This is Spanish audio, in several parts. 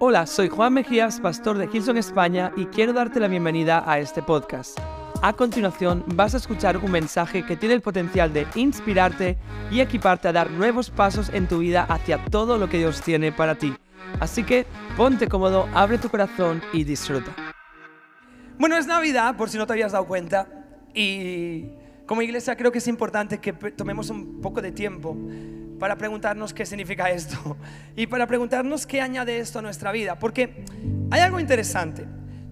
Hola, soy Juan Mejías, pastor de Hilson España y quiero darte la bienvenida a este podcast. A continuación vas a escuchar un mensaje que tiene el potencial de inspirarte y equiparte a dar nuevos pasos en tu vida hacia todo lo que Dios tiene para ti. Así que ponte cómodo, abre tu corazón y disfruta. Bueno, es Navidad, por si no te habías dado cuenta, y como iglesia creo que es importante que tomemos un poco de tiempo para preguntarnos qué significa esto y para preguntarnos qué añade esto a nuestra vida. Porque hay algo interesante.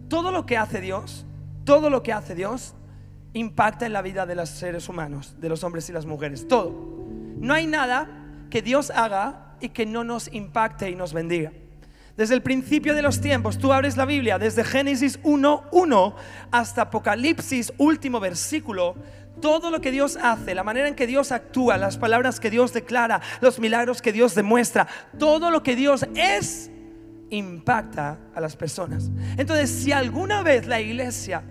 Todo lo que hace Dios, todo lo que hace Dios impacta en la vida de los seres humanos, de los hombres y las mujeres. Todo. No hay nada que Dios haga y que no nos impacte y nos bendiga. Desde el principio de los tiempos, tú abres la Biblia, desde Génesis 1.1 hasta Apocalipsis, último versículo, todo lo que Dios hace, la manera en que Dios actúa, las palabras que Dios declara, los milagros que Dios demuestra, todo lo que Dios es, impacta a las personas. Entonces, si alguna vez la iglesia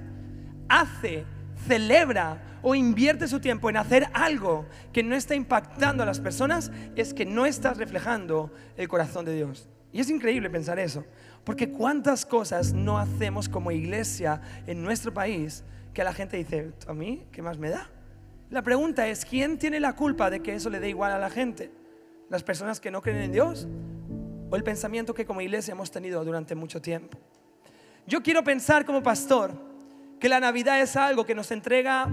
hace, celebra o invierte su tiempo en hacer algo que no está impactando a las personas, es que no estás reflejando el corazón de Dios. Y es increíble pensar eso, porque cuántas cosas no hacemos como iglesia en nuestro país que la gente dice, ¿a mí qué más me da? La pregunta es, ¿quién tiene la culpa de que eso le dé igual a la gente? ¿Las personas que no creen en Dios? ¿O el pensamiento que como iglesia hemos tenido durante mucho tiempo? Yo quiero pensar como pastor que la Navidad es algo que nos entrega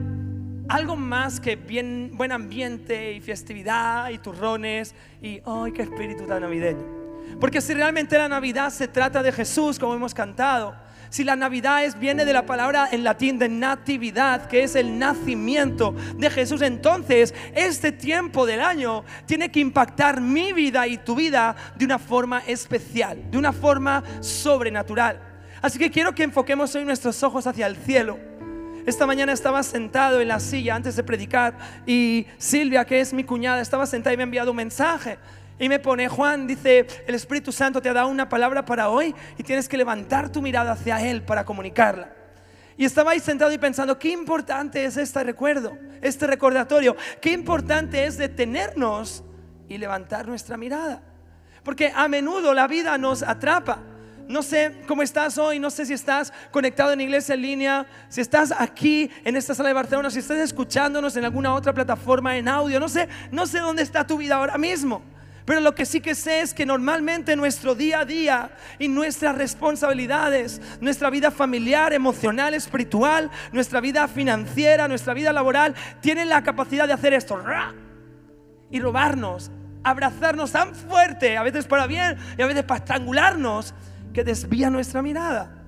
algo más que bien, buen ambiente y festividad y turrones y ¡ay, qué espíritu tan navideño! Porque si realmente la Navidad se trata de Jesús, como hemos cantado, si la Navidad es, viene de la palabra en latín de natividad, que es el nacimiento de Jesús, entonces este tiempo del año tiene que impactar mi vida y tu vida de una forma especial, de una forma sobrenatural. Así que quiero que enfoquemos hoy nuestros ojos hacia el cielo. Esta mañana estaba sentado en la silla antes de predicar y Silvia, que es mi cuñada, estaba sentada y me ha enviado un mensaje. Y me pone, Juan, dice, el Espíritu Santo te ha dado una palabra para hoy y tienes que levantar tu mirada hacia Él para comunicarla. Y estaba ahí sentado y pensando, qué importante es este recuerdo, este recordatorio, qué importante es detenernos y levantar nuestra mirada. Porque a menudo la vida nos atrapa. No sé cómo estás hoy, no sé si estás conectado en iglesia en línea, si estás aquí en esta sala de Barcelona, si estás escuchándonos en alguna otra plataforma en audio, no sé, no sé dónde está tu vida ahora mismo. Pero lo que sí que sé es que normalmente nuestro día a día y nuestras responsabilidades, nuestra vida familiar, emocional, espiritual, nuestra vida financiera, nuestra vida laboral, tienen la capacidad de hacer esto y robarnos, abrazarnos tan fuerte, a veces para bien y a veces para estrangularnos, que desvía nuestra mirada.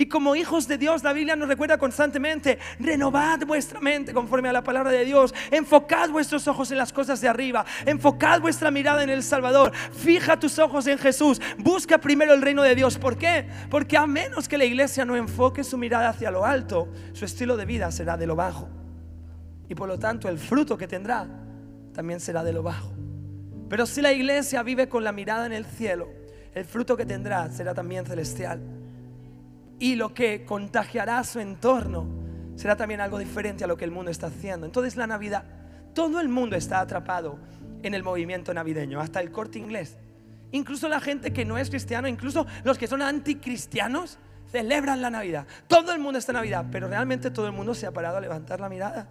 Y como hijos de Dios, la Biblia nos recuerda constantemente, renovad vuestra mente conforme a la palabra de Dios, enfocad vuestros ojos en las cosas de arriba, enfocad vuestra mirada en el Salvador, fija tus ojos en Jesús, busca primero el reino de Dios. ¿Por qué? Porque a menos que la iglesia no enfoque su mirada hacia lo alto, su estilo de vida será de lo bajo. Y por lo tanto el fruto que tendrá también será de lo bajo. Pero si la iglesia vive con la mirada en el cielo, el fruto que tendrá será también celestial y lo que contagiará su entorno será también algo diferente a lo que el mundo está haciendo. Entonces la Navidad, todo el mundo está atrapado en el movimiento navideño, hasta el corte inglés. Incluso la gente que no es cristiano, incluso los que son anticristianos, celebran la Navidad. Todo el mundo está en Navidad, pero realmente todo el mundo se ha parado a levantar la mirada.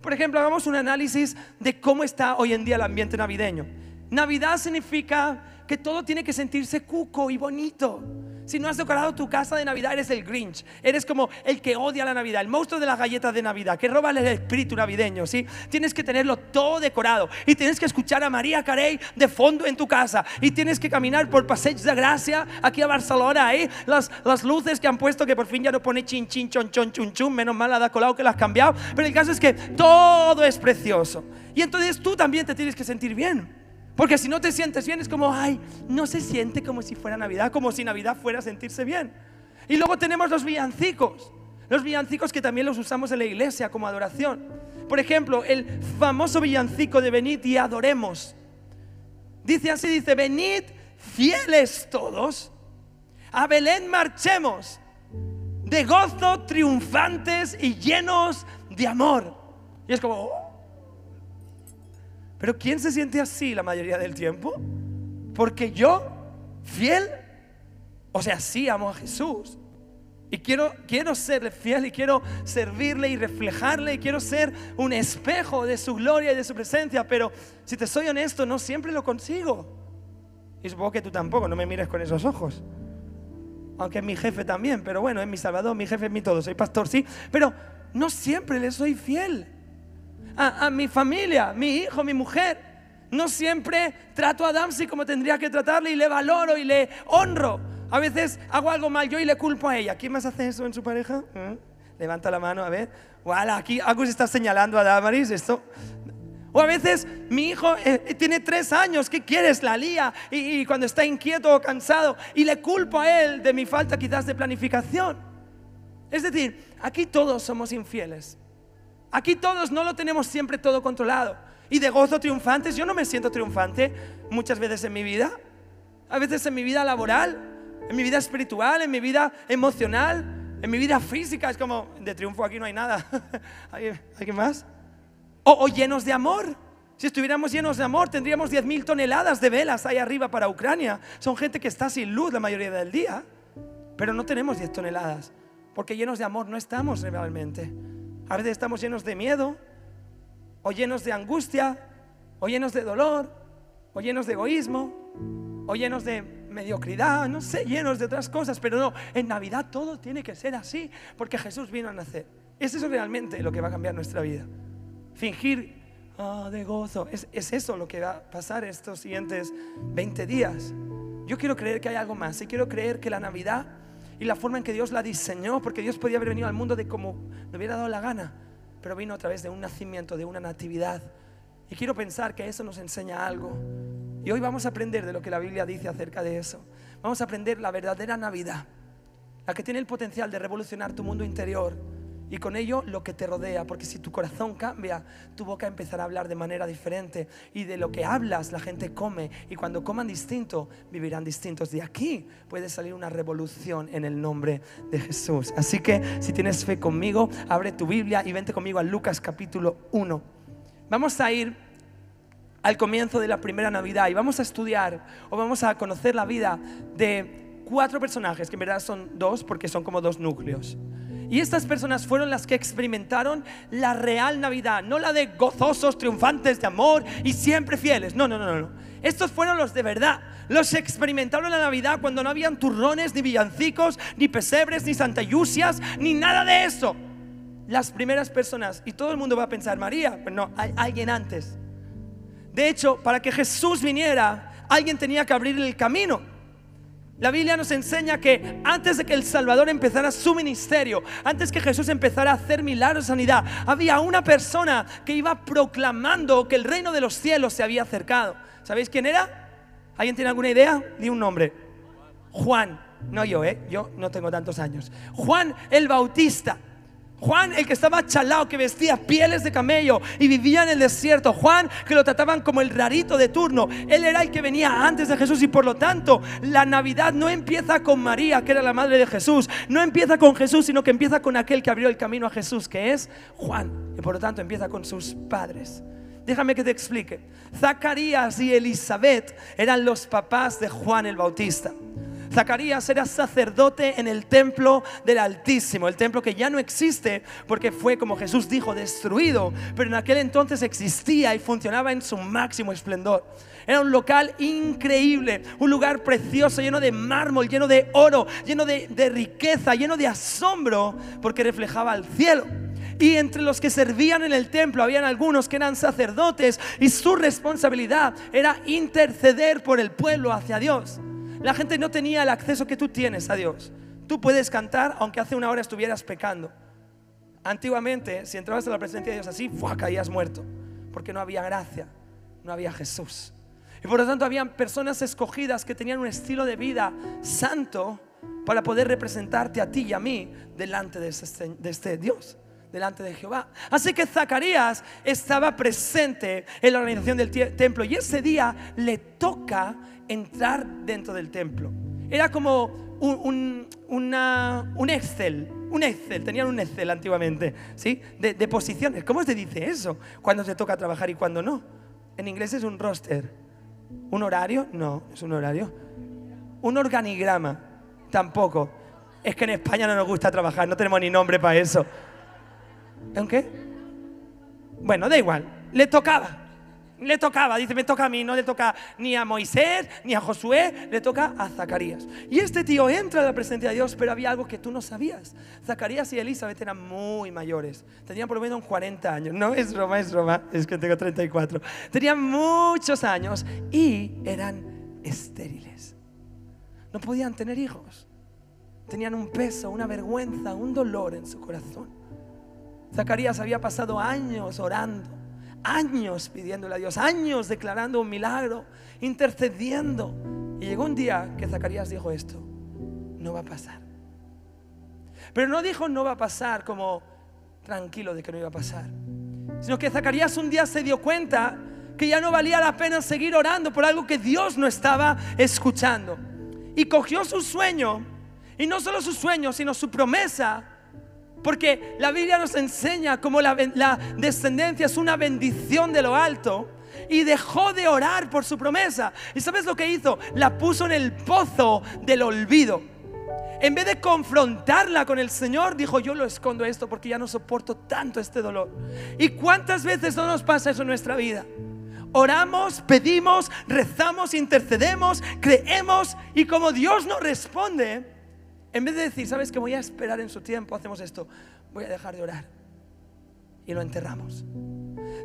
Por ejemplo, hagamos un análisis de cómo está hoy en día el ambiente navideño. Navidad significa que todo tiene que sentirse cuco y bonito. Si no has decorado tu casa de Navidad, eres el Grinch. Eres como el que odia la Navidad, el monstruo de las galletas de Navidad, que roba el espíritu navideño, ¿sí? Tienes que tenerlo todo decorado y tienes que escuchar a María Carey de fondo en tu casa y tienes que caminar por Passeig de Gracia aquí a Barcelona, ahí las, las luces que han puesto que por fin ya no pone chin chin chon chon chun chun, menos mal ha colado que las has cambiado, pero el caso es que todo es precioso. Y entonces tú también te tienes que sentir bien. Porque si no te sientes bien es como, ay, no se siente como si fuera Navidad, como si Navidad fuera sentirse bien. Y luego tenemos los villancicos, los villancicos que también los usamos en la iglesia como adoración. Por ejemplo, el famoso villancico de venid y adoremos. Dice así, dice, venid fieles todos, a Belén marchemos, de gozo triunfantes y llenos de amor. Y es como, oh, pero ¿quién se siente así la mayoría del tiempo? Porque yo, fiel, O sea, sí amo a Jesús. Y quiero, quiero serle fiel y quiero servirle y reflejarle y quiero ser un espejo de su gloria y de su presencia. Pero si te soy honesto, no siempre lo consigo. Y supongo que tú tampoco, no me mires con esos ojos. Aunque es mi jefe también, pero bueno, es mi salvador, mi jefe es mi todo. Soy pastor, sí. Pero no siempre le soy fiel. A, mi familia, mi hijo, mi mujer. No siempre trato a Damsi como tendría que tratarle y le valoro y le honro. A veces hago algo mal yo y le culpo a ella. ¿Quién más hace eso en su pareja? ¿Eh? Levanta la mano, a ver. Voilà, aquí Agus está señalando a Damaris esto. O a veces mi hijo eh, tiene tres años, ¿qué quieres? La lía y, cuando está inquieto o cansado y le culpo a él de mi falta quizás de planificación. Es decir, aquí todos somos infieles. Aquí todos no lo tenemos siempre todo controlado y de gozo triunfantes. Yo no me siento triunfante muchas veces en mi vida. A veces en mi vida laboral, en mi vida espiritual, en mi vida emocional, en mi vida física. Es como, de triunfo aquí no hay nada. ¿Hay, ¿hay más? O, o, llenos de amor. Si estuviéramos llenos de amor, tendríamos 10.000 toneladas de velas ahí arriba para Ucrania. Son gente que está sin luz la mayoría del día. Pero no tenemos 10 toneladas. Porque llenos de amor no estamos realmente. A veces estamos llenos de miedo, o llenos de angustia, o llenos de dolor, o llenos de egoísmo, o llenos de mediocridad, no sé, llenos de otras cosas, pero no, en Navidad todo tiene que ser así, porque Jesús vino a nacer. Es eso realmente lo que va a cambiar nuestra vida. Fingir oh, de gozo, es, es eso lo que va a pasar estos siguientes 20 días. Yo quiero creer que hay algo más y quiero creer que la Navidad y la forma en que Dios la diseñó, porque Dios podía haber venido al mundo de como le hubiera dado la gana, pero vino a través de un nacimiento, de una natividad. Y quiero pensar que eso nos enseña algo. Y hoy vamos a aprender de lo que la Biblia dice acerca de eso. Vamos a aprender la verdadera Navidad, la que tiene el potencial de revolucionar tu mundo interior y con ello lo que te rodea, porque si tu corazón cambia, tu boca empezará a hablar de manera diferente y de lo que hablas la gente come y cuando coman distinto, vivirán distintos. De aquí puede salir una revolución en el nombre de Jesús. Así que si tienes fe conmigo, abre tu Biblia y vente conmigo a Lucas capítulo 1. Vamos a ir al comienzo de la primera Navidad y vamos a estudiar o vamos a conocer la vida de cuatro personajes, que en verdad son dos porque son como dos núcleos. Y estas personas fueron las que experimentaron la real Navidad, no la de gozosos, triunfantes de amor y siempre fieles. No, no, no, no. Estos fueron los de verdad. Los experimentaron la Navidad cuando no habían turrones, ni villancicos, ni pesebres, ni santayusias, ni nada de eso. Las primeras personas, y todo el mundo va a pensar, María, pero no, hay alguien antes. De hecho, para que Jesús viniera, alguien tenía que abrirle el camino. La Biblia nos enseña que antes de que el Salvador empezara su ministerio, antes que Jesús empezara a hacer milagros de sanidad, había una persona que iba proclamando que el reino de los cielos se había acercado. ¿Sabéis quién era? ¿Alguien tiene alguna idea? Di un nombre. Juan. No yo, ¿eh? Yo no tengo tantos años. Juan el Bautista. Juan, el que estaba chalao, que vestía pieles de camello y vivía en el desierto. Juan, que lo trataban como el rarito de turno. Él era el que venía antes de Jesús y por lo tanto la Navidad no empieza con María, que era la madre de Jesús. No empieza con Jesús, sino que empieza con aquel que abrió el camino a Jesús, que es Juan. Y por lo tanto empieza con sus padres. Déjame que te explique. Zacarías y Elizabeth eran los papás de Juan el Bautista. Zacarías era sacerdote en el templo del Altísimo, el templo que ya no existe porque fue, como Jesús dijo, destruido, pero en aquel entonces existía y funcionaba en su máximo esplendor. Era un local increíble, un lugar precioso, lleno de mármol, lleno de oro, lleno de, riqueza, lleno de asombro, porque reflejaba el cielo. Y entre los que servían en el templo habían algunos que eran sacerdotes y su responsabilidad era interceder por el pueblo hacia Dios. La gente no tenía el acceso que tú tienes a Dios. Tú puedes cantar aunque hace una hora estuvieras pecando. Antiguamente, si entrabas a la presencia de Dios así, ¡fua! caías muerto, porque no había gracia, no había Jesús. Y por lo tanto habían personas escogidas que tenían un estilo de vida santo para poder representarte a ti y a mí delante de este, de este Dios delante de Jehová. Así que Zacarías estaba presente en la organización del templo y ese día le toca entrar dentro del templo. Era como un, un, Excel, un Excel, tenían un Excel antiguamente, ¿sí? De, posiciones. ¿Cómo se dice eso? Cuando te toca trabajar y cuando no. En inglés es un roster. ¿Un horario? No, es un horario. Un organigrama. tampoco. Es que en España no nos gusta trabajar, no tenemos ni nombre para eso. ¿En? Bueno, da igual, le tocaba. Le tocaba, dice, me toca a mí, no le toca ni a Moisés, ni a Josué, le toca a Zacarías. Y este tío entra a la presencia de Dios, pero había algo que tú no sabías. Zacarías y Elizabeth eran muy mayores, tenían por lo menos 40 años. No es Roma, es Roma, es que tengo 34. Tenían muchos años y eran estériles. No podían tener hijos. Tenían un peso, una vergüenza, un dolor en su corazón. Zacarías había pasado años orando años pidiéndole a Dios, años declarando un milagro, intercediendo. Y llegó un día que Zacarías dijo esto, no va a pasar. Pero no dijo no va a pasar como tranquilo de que no iba a pasar, sino que Zacarías un día se dio cuenta que ya no valía la pena seguir orando por algo que Dios no estaba escuchando. Y cogió su sueño, y no solo su sueño, sino su promesa, porque la Biblia nos enseña cómo la, descendencia es una bendición de lo alto y dejó de orar por su promesa. ¿Y sabes lo que hizo? La puso en el pozo del olvido. En vez de confrontarla con el Señor, dijo, yo lo escondo esto porque ya no soporto tanto este dolor. ¿Y cuántas veces no nos pasa eso en nuestra vida? Oramos, pedimos, rezamos, intercedemos, creemos y como Dios no responde, en vez de decir, ¿sabes que voy a esperar en su tiempo? Hacemos esto, voy a dejar de orar. Y lo enterramos.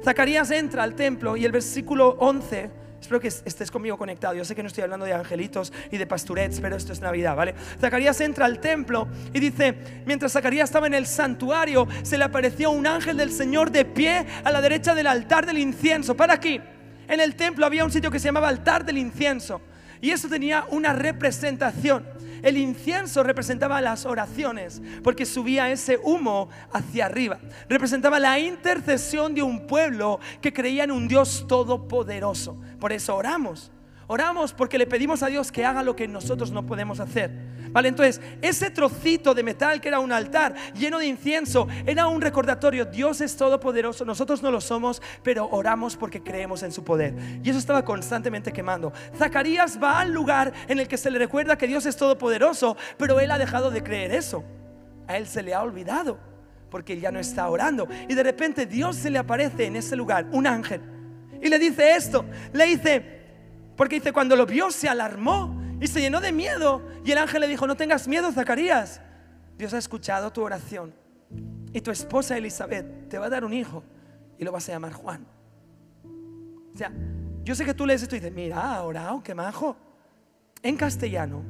Zacarías entra al templo y el versículo 11, espero que estés conmigo conectado, yo sé que no estoy hablando de angelitos y de pasturets, pero esto es Navidad, ¿vale? Zacarías entra al templo y dice, mientras Zacarías estaba en el santuario, se le apareció un ángel del Señor de pie a la derecha del altar del incienso. Para aquí, en el templo había un sitio que se llamaba altar del incienso. Y eso tenía una representación. El incienso representaba las oraciones, porque subía ese humo hacia arriba. Representaba la intercesión de un pueblo que creía en un Dios todopoderoso. Por eso oramos. Oramos porque le pedimos a Dios que haga lo que nosotros no podemos hacer. Vale, entonces ese trocito de metal que era un altar lleno de incienso era un recordatorio. Dios es todopoderoso, nosotros no lo somos, pero oramos porque creemos en su poder. Y eso estaba constantemente quemando. Zacarías va al lugar en el que se le recuerda que Dios es todopoderoso, pero él ha dejado de creer eso. A él se le ha olvidado porque ya no está orando. Y de repente Dios se le aparece en ese lugar, un ángel, y le dice esto, le dice, porque dice, cuando lo vio se alarmó y se llenó de miedo. Y el ángel le dijo, no tengas miedo, Zacarías. Dios ha escuchado tu oración. Y tu esposa Elizabeth te va a dar un hijo y lo vas a llamar Juan. O sea, yo sé que tú lees esto y dices, mira, orado, qué majo. En castellano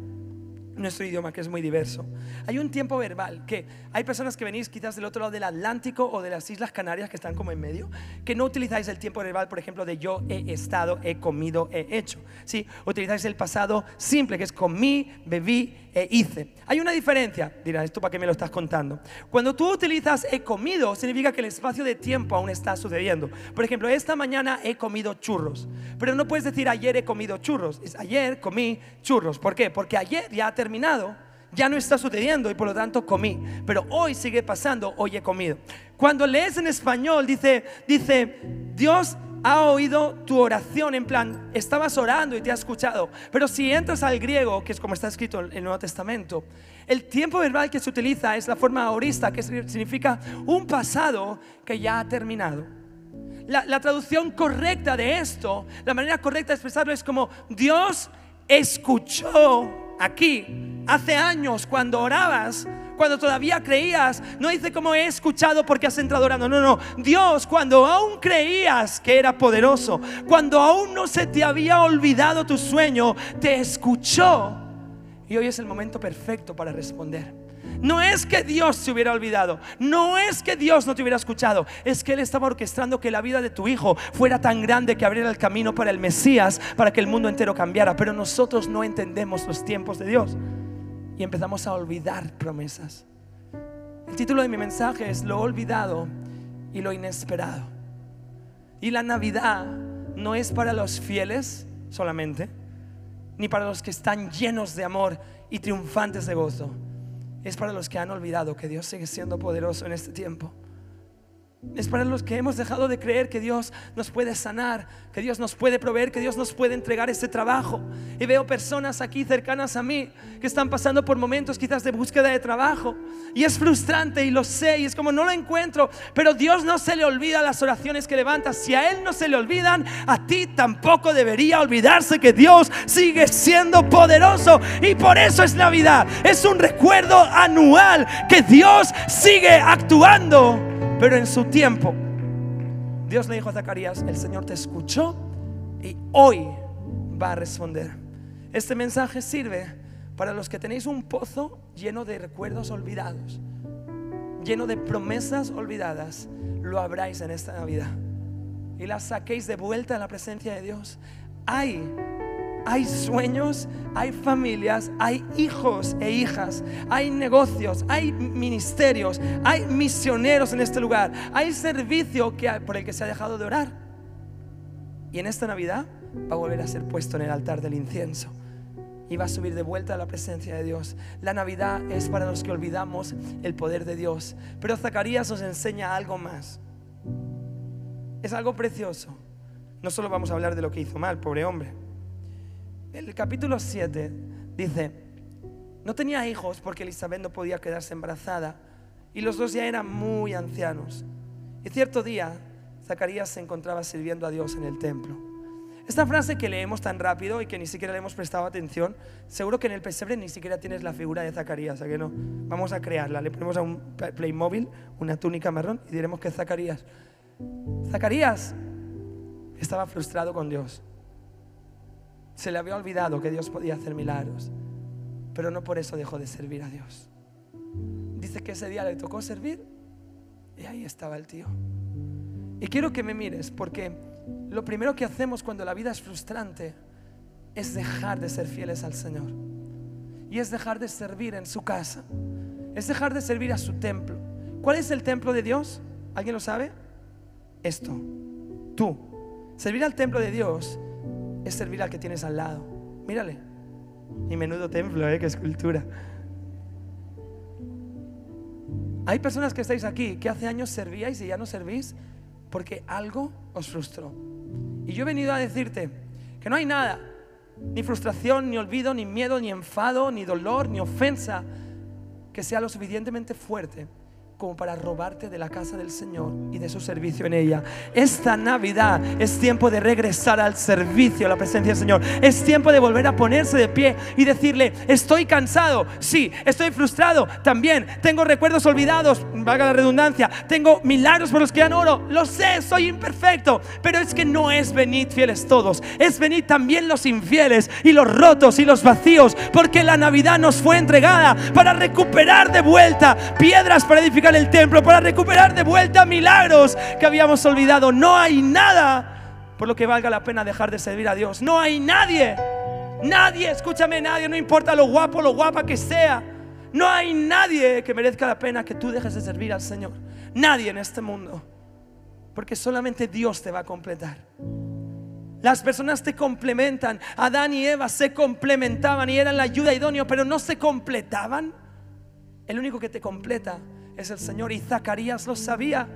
nuestro idioma que es muy diverso. Hay un tiempo verbal que hay personas que venís quizás del otro lado del Atlántico o de las Islas Canarias que están como en medio, que no utilizáis el tiempo verbal, por ejemplo, de yo he estado, he comido, he hecho. ¿sí? Utilizáis el pasado simple, que es comí, bebí e hice. Hay una diferencia, dirás, ¿esto para qué me lo estás contando? Cuando tú utilizas he comido, significa que el espacio de tiempo aún está sucediendo. Por ejemplo, esta mañana he comido churros, pero no puedes decir ayer he comido churros, es ayer comí churros. ¿Por qué? Porque ayer ya ha terminado ya no está sucediendo y por lo tanto comí. Pero hoy sigue pasando, hoy he comido. Cuando lees en español dice, dice, Dios ha oído tu oración, en plan, estabas orando y te ha escuchado. Pero si entras al griego, que es como está escrito en el Nuevo Testamento, el tiempo verbal que se utiliza es la forma ahorista, que significa un pasado que ya ha terminado. La traducción correcta de esto, la manera correcta de expresarlo es como Dios escuchó aquí hace años cuando orabas cuando todavía creías. No dice como he escuchado porque has entrado orando. No, no. Dios, cuando aún creías que era poderoso, cuando aún no se te había olvidado tu sueño, te escuchó. Y hoy es el momento perfecto para responder. No es que Dios se hubiera olvidado, no es que Dios no te hubiera escuchado, es que Él estaba orquestando que la vida de tu hijo fuera tan grande que abriera el camino para el Mesías, para que el mundo entero cambiara. Pero nosotros no entendemos los tiempos de Dios y empezamos a olvidar promesas. El título de mi mensaje es Lo olvidado y lo inesperado. Y la Navidad no es para los fieles solamente, ni para los que están llenos de amor y triunfantes de gozo. Es para los que han olvidado que Dios sigue siendo poderoso en este tiempo. Es para los que hemos dejado de creer que Dios nos puede sanar, que Dios nos puede proveer, que Dios nos puede entregar ese trabajo. Y veo personas aquí cercanas a mí que están pasando por momentos quizás de búsqueda de trabajo. Y es frustrante y lo sé, y es como no lo encuentro. Pero Dios no se le olvida las oraciones que levantas. Si a Él no se le olvidan, a ti tampoco debería olvidarse que Dios sigue siendo poderoso. Y por eso es Navidad. Es un recuerdo anual que Dios sigue actuando pero en su tiempo, Dios le dijo a Zacarías, el Señor te escuchó y hoy va a responder. Este mensaje sirve para los que tenéis un pozo lleno de recuerdos olvidados, lleno de promesas olvidadas, lo abráis en esta Navidad y las saquéis de vuelta a la presencia de Dios. Hay hay sueños, hay familias, hay hijos e hijas, hay negocios, hay ministerios, hay misioneros en este lugar, hay servicio que, por el que se ha dejado de orar. Y en esta Navidad va a volver a ser puesto en el altar del incienso y va a subir de vuelta a la presencia de Dios. La Navidad es para los que olvidamos el poder de Dios. Pero Zacarías nos enseña algo más. Es algo precioso. No solo vamos a hablar de lo que hizo mal, pobre hombre el capítulo 7 dice, no tenía hijos porque Elizabeth no podía quedarse embarazada y los dos ya eran muy ancianos. Y cierto día, Zacarías se encontraba sirviendo a Dios en el templo. Esta frase que leemos tan rápido y que ni siquiera le hemos prestado atención, seguro que en el pesebre ni siquiera tienes la figura de Zacarías, ¿a que no? Vamos a crearla, le ponemos a un Playmobil una túnica marrón y diremos que Zacarías. Zacarías estaba frustrado con Dios. Se le había olvidado que Dios podía hacer milagros, pero no por eso dejó de servir a Dios. Dice que ese día le tocó servir y ahí estaba el tío. Y quiero que me mires porque lo primero que hacemos cuando la vida es frustrante es dejar de ser fieles al Señor. Y es dejar de servir en su casa. Es dejar de servir a su templo. ¿Cuál es el templo de Dios? ¿Alguien lo sabe? Esto. Tú. Servir al templo de Dios es servir al que tienes al lado. Mírale. Y menudo templo, ¿eh? Qué escultura. Hay personas que estáis aquí que hace años servíais y ya no servís porque algo os frustró. Y yo he venido a decirte que no hay nada, ni frustración, ni olvido, ni miedo, ni enfado, ni dolor, ni ofensa, que sea lo suficientemente fuerte como para robarte de la casa del Señor y de su servicio en ella. Esta Navidad es tiempo de regresar al servicio, a la presencia del Señor. Es tiempo de volver a ponerse de pie y decirle, estoy cansado, sí, estoy frustrado también, tengo recuerdos olvidados, valga la redundancia, tengo milagros por los que han oro, lo sé, soy imperfecto, pero es que no es venid fieles todos, es venid también los infieles y los rotos y los vacíos, porque la Navidad nos fue entregada para recuperar de vuelta piedras para edificar el templo, para recuperar de vuelta milagros que habíamos olvidado. No hay nada por lo que valga la pena dejar de servir a Dios. No hay nadie, nadie, escúchame, nadie, no importa lo guapo, lo guapa que sea. No hay nadie que merezca la pena que tú dejes de servir al Señor. Nadie en este mundo. Porque solamente Dios te va a completar. Las personas te complementan. Adán y Eva se complementaban y eran la ayuda idónea, pero no se completaban. El único que te completa es el Señor. Y Zacarías lo sabía.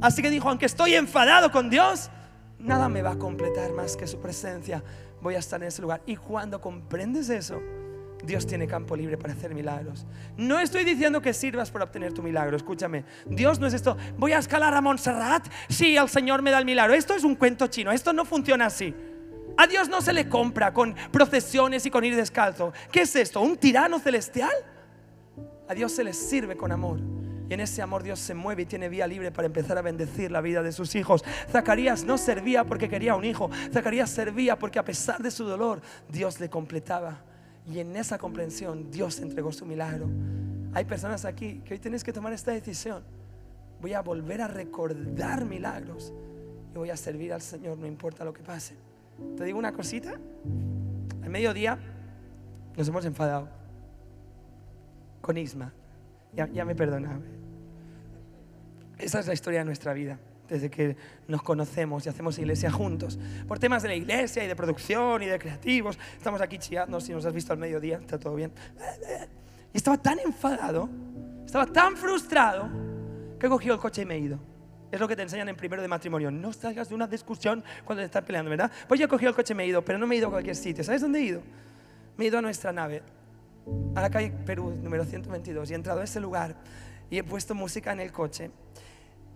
Así que dijo, aunque estoy enfadado con Dios, nada me va a completar más que su presencia. Voy a estar en ese lugar. Y cuando comprendes eso, Dios tiene campo libre para hacer milagros. No estoy diciendo que sirvas para obtener tu milagro, escúchame. Dios no es esto, voy a escalar a Montserrat si el Señor me da el milagro. Esto es un cuento chino, esto no funciona así. A Dios no se le compra con procesiones y con ir descalzo. ¿Qué es esto? ¿Un tirano celestial? A Dios se le sirve con amor. Y en ese amor Dios se mueve y tiene vía libre para empezar a bendecir la vida de sus hijos. Zacarías no servía porque quería un hijo. Zacarías servía porque a pesar de su dolor, Dios le completaba. Y en esa comprensión Dios entregó su milagro. Hay personas aquí que hoy tienes que tomar esta decisión. Voy a volver a recordar milagros y voy a servir al Señor, no importa lo que pase. Te digo una cosita. Al mediodía nos hemos enfadado con Isma. Ya, me perdonaba. Esa es la historia de nuestra vida, desde que nos conocemos y hacemos iglesia juntos. Por temas de la iglesia y de producción y de creativos, estamos aquí chillando, si nos has visto al mediodía, está todo bien. Y estaba tan enfadado, estaba tan frustrado, que he cogido el coche y me he ido. Es lo que te enseñan en primero de matrimonio. No salgas de una discusión cuando te estás peleando, ¿verdad? Pues yo he cogido el coche y me he ido, pero no me he ido a cualquier sitio. ¿Sabes dónde he ido? Me he ido a nuestra nave, a la calle Perú, número 122, y he entrado a ese lugar y he puesto música en el coche.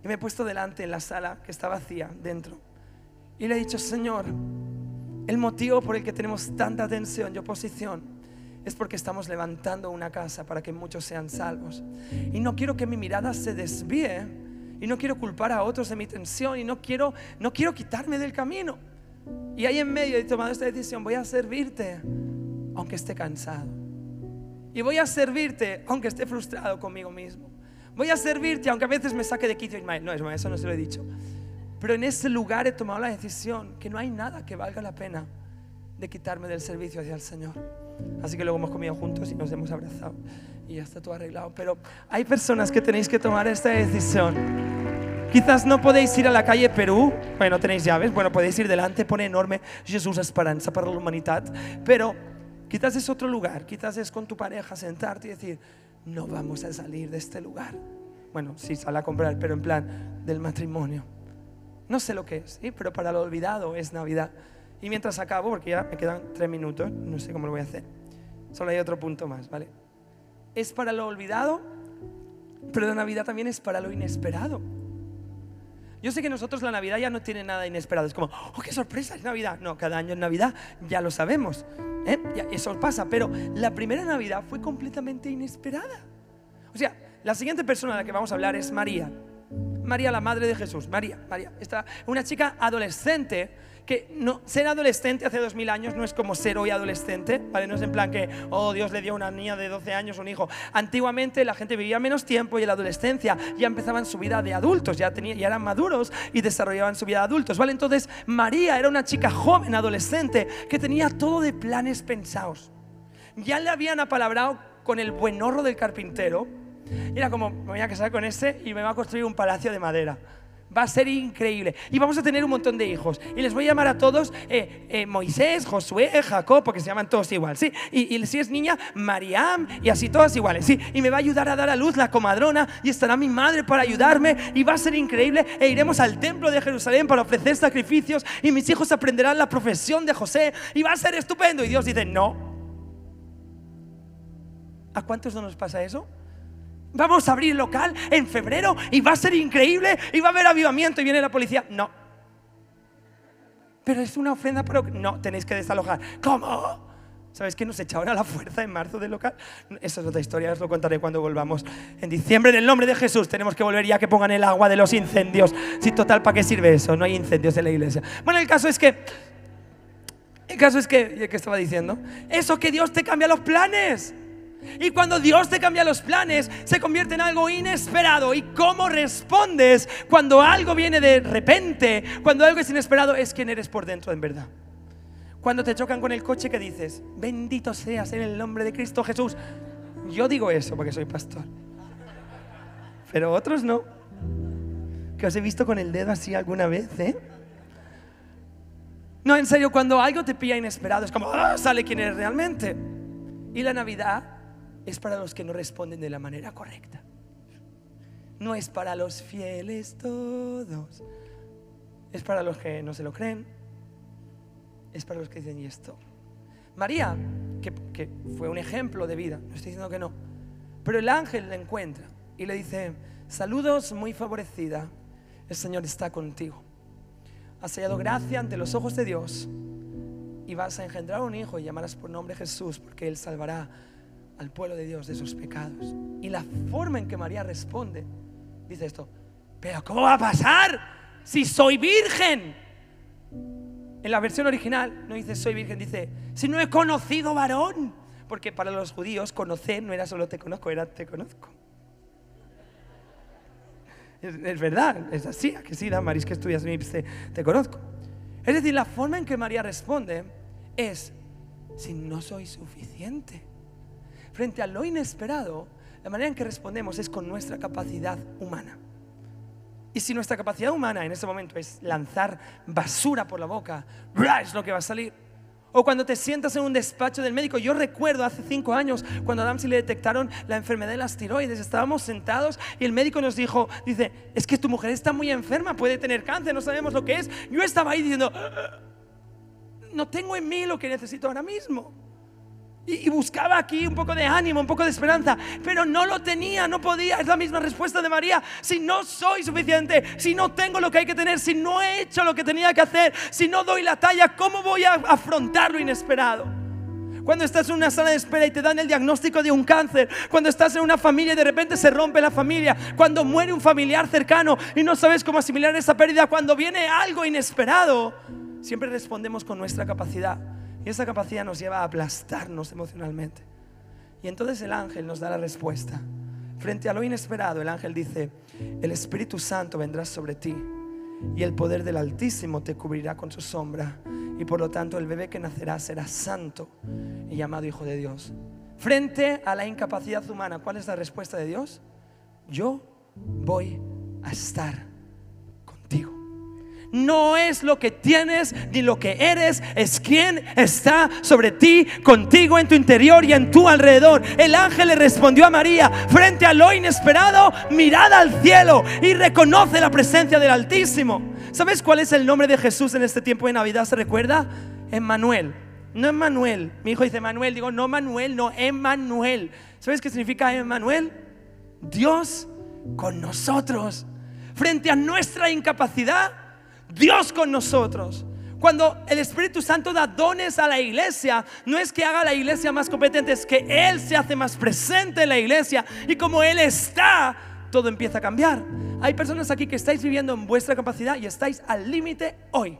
Y me he puesto delante en la sala que está vacía, dentro. Y le he dicho, Señor, el motivo por el que tenemos tanta tensión y oposición es porque estamos levantando una casa para que muchos sean salvos. Y no quiero que mi mirada se desvíe y no quiero culpar a otros de mi tensión y no quiero, no quiero quitarme del camino. Y ahí en medio he tomado esta decisión, voy a servirte aunque esté cansado. Y voy a servirte aunque esté frustrado conmigo mismo. Voy a servirte aunque a veces me saque de quicio. No, eso no se lo he dicho. Pero en ese lugar he tomado la decisión que no hay nada que valga la pena de quitarme del servicio hacia el Señor. Así que luego hemos comido juntos y nos hemos abrazado y ya está todo arreglado. Pero hay personas que tenéis que tomar esta decisión. Quizás no podéis ir a la calle Perú, bueno, tenéis llaves, bueno, podéis ir delante, pone enorme Jesús Esperanza para la humanidad, pero quizás es otro lugar, quizás es con tu pareja sentarte y decir, no vamos a salir de este lugar. Bueno, sí, sal a comprar, pero en plan del matrimonio. No sé lo que es, ¿sí? pero para lo olvidado es Navidad. Y mientras acabo, porque ya me quedan tres minutos, no sé cómo lo voy a hacer. Solo hay otro punto más, ¿vale? Es para lo olvidado, pero la Navidad también es para lo inesperado. Yo sé que nosotros la Navidad ya no tiene nada inesperado. Es como, oh, qué sorpresa, es Navidad. No, cada año es Navidad, ya lo sabemos. ¿Eh? eso pasa, pero la primera Navidad fue completamente inesperada. O sea, la siguiente persona de la que vamos a hablar es María. María, la madre de Jesús. María, María. Está una chica adolescente que no, ser adolescente hace dos mil años no es como ser hoy adolescente, ¿vale? No es en plan que, oh, Dios le dio a una niña de 12 años un hijo. Antiguamente la gente vivía menos tiempo y en la adolescencia ya empezaban su vida de adultos, ya, tenía, ya eran maduros y desarrollaban su vida de adultos, ¿vale? Entonces María era una chica joven, adolescente, que tenía todo de planes pensados. Ya le habían apalabrado con el buen horro del carpintero. Era como, me voy a casar con ese y me va a construir un palacio de madera va a ser increíble. Y vamos a tener un montón de hijos. Y les voy a llamar a todos eh, eh, Moisés, Josué, Jacob, porque se llaman todos igual, ¿sí? Y, si es niña, Mariam, y así todas iguales, ¿sí? Y me va a ayudar a dar a luz la comadrona, y estará mi madre para ayudarme, y va a ser increíble. E iremos al templo de Jerusalén para ofrecer sacrificios, y mis hijos aprenderán la profesión de José, y va a ser estupendo. Y Dios dice, no. ¿A cuántos no nos pasa eso? Vamos a abrir local en febrero y va a ser increíble y va a haber avivamiento y viene la policía. No. Pero es una ofrenda, pero no, tenéis que desalojar. ¿Cómo? ¿Sabes que nos echaron a la fuerza en marzo del local? Esa es otra historia, os lo contaré cuando volvamos. En diciembre, en el nombre de Jesús, tenemos que volver ya que pongan el agua de los incendios. Sí, total, ¿para qué sirve eso? No hay incendios en la iglesia. Bueno, el caso es que... El caso es que, ¿qué estaba diciendo? Eso que Dios te cambia los planes. Y cuando Dios te cambia los planes, se convierte en algo inesperado. ¿Y cómo respondes cuando algo viene de repente? Cuando algo es inesperado, es quien eres por dentro en verdad. Cuando te chocan con el coche, que dices? Bendito seas en el nombre de Cristo Jesús. Yo digo eso porque soy pastor. Pero otros no. Que os he visto con el dedo así alguna vez, ¿eh? No, en serio, cuando algo te pilla inesperado, es como, ah, sale quien eres realmente. Y la Navidad es para los que no responden de la manera correcta. No es para los fieles todos. Es para los que no se lo creen. Es para los que dicen, ¿y esto? María, que, fue un ejemplo de vida, no estoy diciendo que no. Pero el ángel la encuentra y le dice, saludos muy favorecida, el Señor está contigo. Has hallado gracia ante los ojos de Dios y vas a engendrar un hijo y llamarás por nombre Jesús porque Él salvará al pueblo de Dios de sus pecados. Y la forma en que María responde, dice esto, pero ¿cómo va a pasar si soy virgen? En la versión original no dice soy virgen, dice, si no he conocido varón. Porque para los judíos conocer no era solo te conozco, era te conozco. Es, verdad, es así, que sí, Damaris, que estudias te, te conozco. Es decir, la forma en que María responde es, si no soy suficiente frente a lo inesperado, la manera en que respondemos es con nuestra capacidad humana. Y si nuestra capacidad humana en ese momento es lanzar basura por la boca, es lo que va a salir. O cuando te sientas en un despacho del médico. Yo recuerdo hace cinco años cuando a Damsi le detectaron la enfermedad de las tiroides. Estábamos sentados y el médico nos dijo, dice, es que tu mujer está muy enferma, puede tener cáncer, no sabemos lo que es. Yo estaba ahí diciendo, no tengo en mí lo que necesito ahora mismo. Y, buscaba aquí un poco de ánimo, un poco de esperanza, pero no lo tenía, no podía. Es la misma respuesta de María. Si no soy suficiente, si no tengo lo que hay que tener, si no he hecho lo que tenía que hacer, si no doy la talla, ¿cómo voy a afrontar lo inesperado? Cuando estás en una sala de espera y te dan el diagnóstico de un cáncer, cuando estás en una familia y de repente se rompe la familia, cuando muere un familiar cercano y no sabes cómo asimilar esa pérdida, cuando viene algo inesperado, siempre respondemos con nuestra capacidad y esa capacidad nos lleva a aplastarnos emocionalmente. Y entonces el ángel nos da la respuesta. Frente a lo inesperado, el ángel dice, el Espíritu Santo vendrá sobre ti y el poder del Altísimo te cubrirá con su sombra y por lo tanto el bebé que nacerá será santo y llamado Hijo de Dios. Frente a la incapacidad humana, ¿cuál es la respuesta de Dios? Yo voy a estar no es lo que tienes ni lo que eres, es quien está sobre ti, contigo en tu interior y en tu alrededor. El ángel le respondió a María, frente a lo inesperado, mirada al cielo y reconoce la presencia del Altísimo. ¿Sabes cuál es el nombre de Jesús en este tiempo de Navidad? ¿Se recuerda? Emmanuel. No Emmanuel. Mi hijo dice Manuel. Digo, no Manuel, no Emmanuel. ¿Sabes qué significa Emmanuel? Dios con nosotros. Frente a nuestra incapacidad, Dios con nosotros. Cuando el Espíritu Santo da dones a la iglesia, no es que haga la iglesia más competente, es que Él se hace más presente en la iglesia. Y como Él está, todo empieza a cambiar. Hay personas aquí que estáis viviendo en vuestra capacidad y estáis al límite hoy.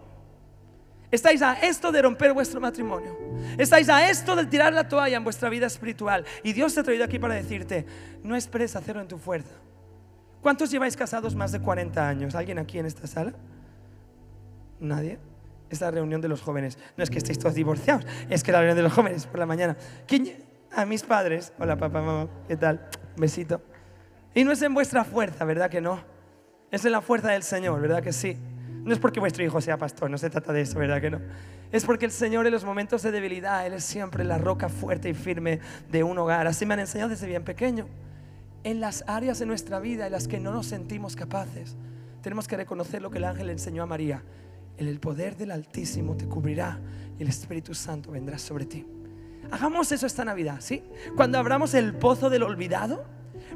Estáis a esto de romper vuestro matrimonio. Estáis a esto de tirar la toalla en vuestra vida espiritual. Y Dios te ha traído aquí para decirte, no esperes hacerlo en tu fuerza. ¿Cuántos lleváis casados más de 40 años? ¿Alguien aquí en esta sala? Nadie. Es la reunión de los jóvenes. No es que estéis todos divorciados, es que la reunión de los jóvenes por la mañana. A mis padres. Hola, papá, mamá. ¿Qué tal? Besito. Y no es en vuestra fuerza, ¿verdad que no? Es en la fuerza del Señor, ¿verdad que sí? No es porque vuestro hijo sea pastor, no se trata de eso, ¿verdad que no? Es porque el Señor en los momentos de debilidad, Él es siempre la roca fuerte y firme de un hogar. Así me han enseñado desde bien pequeño. En las áreas de nuestra vida en las que no nos sentimos capaces, tenemos que reconocer lo que el ángel enseñó a María el poder del Altísimo te cubrirá y el Espíritu Santo vendrá sobre ti. Hagamos eso esta Navidad, ¿sí? Cuando abramos el pozo del olvidado,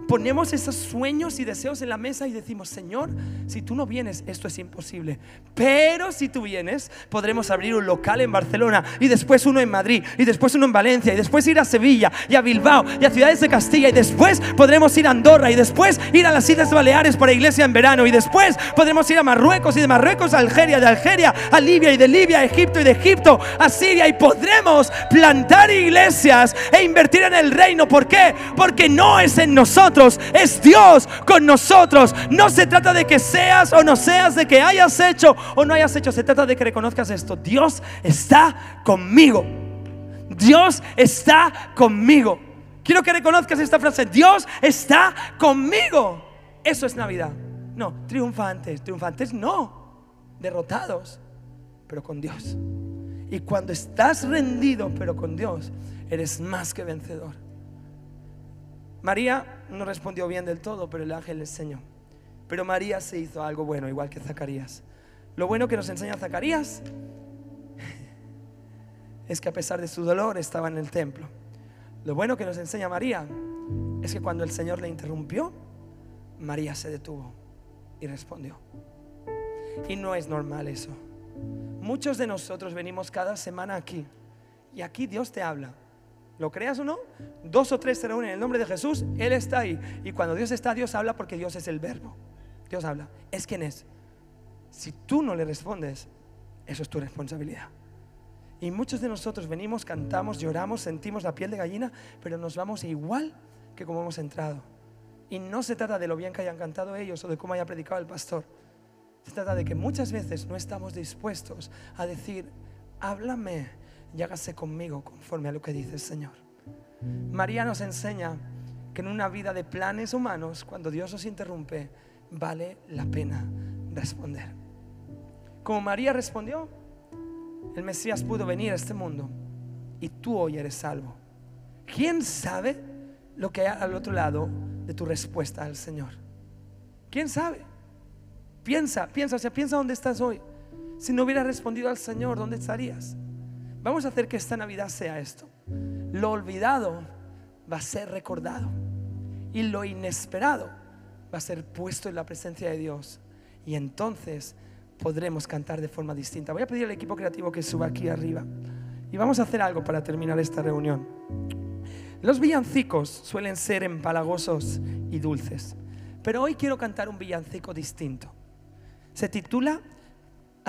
ponemos esos sueños y deseos en la mesa y decimos, Señor, si tú no vienes, esto es imposible. Pero si tú vienes, podremos abrir un local en Barcelona y después uno en Madrid y después uno en Valencia y después ir a Sevilla y a Bilbao y a ciudades de Castilla y después podremos ir a Andorra y después ir a las Islas Baleares para iglesia en verano y después podremos ir a Marruecos y de Marruecos a Algeria, de Algeria a Libia y de Libia a Egipto y de Egipto a Siria y podremos plantar iglesias e invertir en el reino. ¿Por qué? Porque no es en nosotros es Dios con nosotros. No se trata de que seas o no seas, de que hayas hecho o no hayas hecho, se trata de que reconozcas esto. Dios está conmigo. Dios está conmigo. Quiero que reconozcas esta frase. Dios está conmigo. Eso es Navidad. No, triunfantes, triunfantes no, derrotados, pero con Dios. Y cuando estás rendido, pero con Dios, eres más que vencedor. María no respondió bien del todo, pero el ángel le enseñó. Pero María se hizo algo bueno, igual que Zacarías. Lo bueno que nos enseña Zacarías es que a pesar de su dolor estaba en el templo. Lo bueno que nos enseña María es que cuando el Señor le interrumpió, María se detuvo y respondió. Y no es normal eso. Muchos de nosotros venimos cada semana aquí y aquí Dios te habla ¿Lo creas o no? Dos o tres se reúnen en el nombre de Jesús, Él está ahí. Y cuando Dios está, Dios habla porque Dios es el verbo. Dios habla. Es quien es. Si tú no le respondes, eso es tu responsabilidad. Y muchos de nosotros venimos, cantamos, lloramos, sentimos la piel de gallina, pero nos vamos igual que como hemos entrado. Y no se trata de lo bien que hayan cantado ellos o de cómo haya predicado el pastor. Se trata de que muchas veces no estamos dispuestos a decir, háblame, y hágase conmigo conforme a lo que dice el Señor. María nos enseña que en una vida de planes humanos, cuando Dios nos interrumpe, vale la pena responder. Como María respondió, el Mesías pudo venir a este mundo y tú hoy eres salvo. ¿Quién sabe lo que hay al otro lado de tu respuesta al Señor? ¿Quién sabe? Piensa, piensa, o sea, piensa dónde estás hoy. Si no hubieras respondido al Señor, ¿dónde estarías? Vamos a hacer que esta Navidad sea esto. Lo olvidado va a ser recordado y lo inesperado va a ser puesto en la presencia de Dios. Y entonces podremos cantar de forma distinta. Voy a pedir al equipo creativo que suba aquí arriba. Y vamos a hacer algo para terminar esta reunión. Los villancicos suelen ser empalagosos y dulces, pero hoy quiero cantar un villancico distinto. Se titula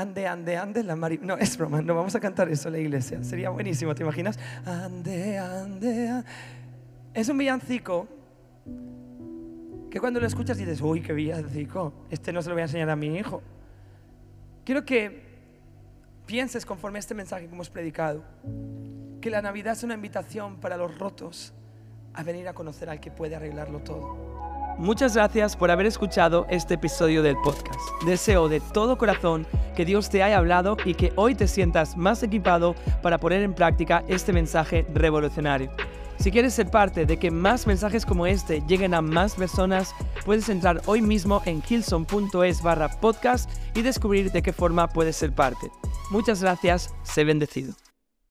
Ande, ande, ande, la María. No, es broma, no vamos a cantar eso en la iglesia. Sería buenísimo, ¿te imaginas? Ande, ande, ande. Es un villancico que cuando lo escuchas dices, uy, qué villancico, este no se lo voy a enseñar a mi hijo. Quiero que pienses conforme a este mensaje que hemos predicado, que la Navidad es una invitación para los rotos a venir a conocer al que puede arreglarlo todo. Muchas gracias por haber escuchado este episodio del podcast. Deseo de todo corazón que Dios te haya hablado y que hoy te sientas más equipado para poner en práctica este mensaje revolucionario. Si quieres ser parte de que más mensajes como este lleguen a más personas, puedes entrar hoy mismo en hilson.es barra podcast y descubrir de qué forma puedes ser parte. Muchas gracias, sé bendecido.